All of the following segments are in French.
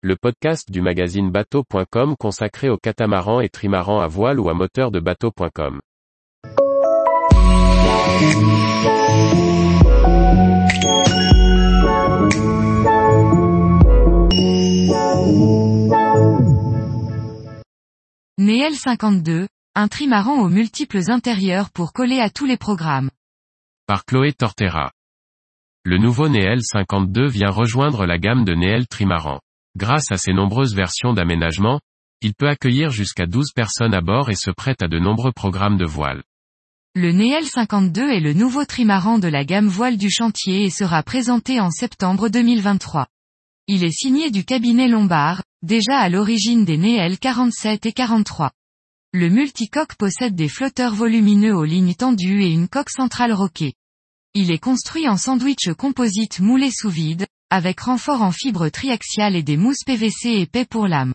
le podcast du magazine bateau.com consacré aux catamarans et trimarans à voile ou à moteur de bateau.com. Néel 52, un trimaran aux multiples intérieurs pour coller à tous les programmes. Par Chloé Tortera. Le nouveau Néel 52 vient rejoindre la gamme de Néel Trimaran. Grâce à ses nombreuses versions d'aménagement, il peut accueillir jusqu'à 12 personnes à bord et se prête à de nombreux programmes de voile. Le Néel 52 est le nouveau trimaran de la gamme voile du chantier et sera présenté en septembre 2023. Il est signé du cabinet Lombard, déjà à l'origine des Néel 47 et 43. Le multicoque possède des flotteurs volumineux aux lignes tendues et une coque centrale roquée. Il est construit en sandwich composite moulé sous vide, avec renfort en fibre triaxiale et des mousses PVC épais pour lame.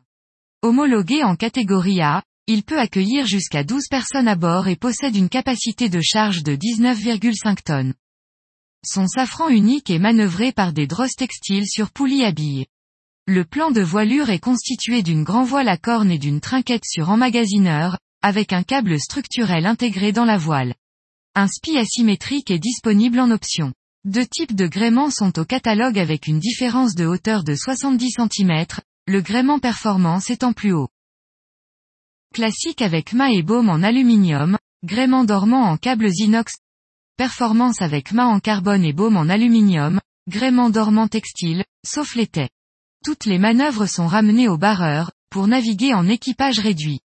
Homologué en catégorie A, il peut accueillir jusqu'à 12 personnes à bord et possède une capacité de charge de 19,5 tonnes. Son safran unique est manœuvré par des drosses textiles sur poulies à billes. Le plan de voilure est constitué d'une grand voile à corne et d'une trinquette sur emmagasineur, avec un câble structurel intégré dans la voile. Un spi asymétrique est disponible en option. Deux types de gréements sont au catalogue avec une différence de hauteur de 70 cm, le gréement performance étant plus haut. Classique avec mât et baume en aluminium, gréement dormant en câbles inox, performance avec mât en carbone et baume en aluminium, gréement dormant textile, sauf l'été. Toutes les manœuvres sont ramenées au barreur, pour naviguer en équipage réduit.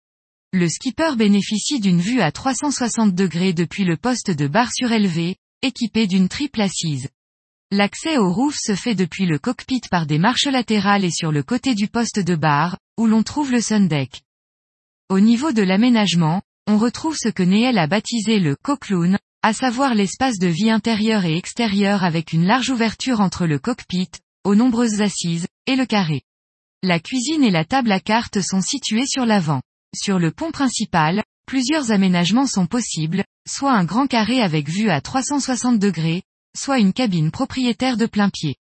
Le skipper bénéficie d'une vue à 360 degrés depuis le poste de barre surélevé, équipé d'une triple assise. L'accès au roof se fait depuis le cockpit par des marches latérales et sur le côté du poste de barre, où l'on trouve le sundeck. Au niveau de l'aménagement, on retrouve ce que Néel a baptisé le cockloon, à savoir l'espace de vie intérieur et extérieur avec une large ouverture entre le cockpit, aux nombreuses assises, et le carré. La cuisine et la table à cartes sont situées sur l'avant. Sur le pont principal, plusieurs aménagements sont possibles, soit un grand carré avec vue à 360 degrés, soit une cabine propriétaire de plein pied.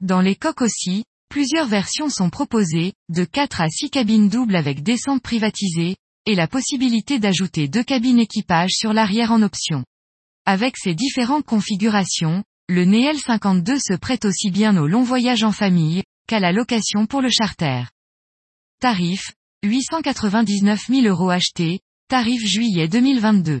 Dans les coques aussi, plusieurs versions sont proposées, de 4 à 6 cabines doubles avec descente privatisée, et la possibilité d'ajouter deux cabines équipage sur l'arrière en option. Avec ces différentes configurations, le Néel 52 se prête aussi bien aux longs voyages en famille, qu'à la location pour le charter. Tarif, 899 000 euros achetés, tarif juillet 2022.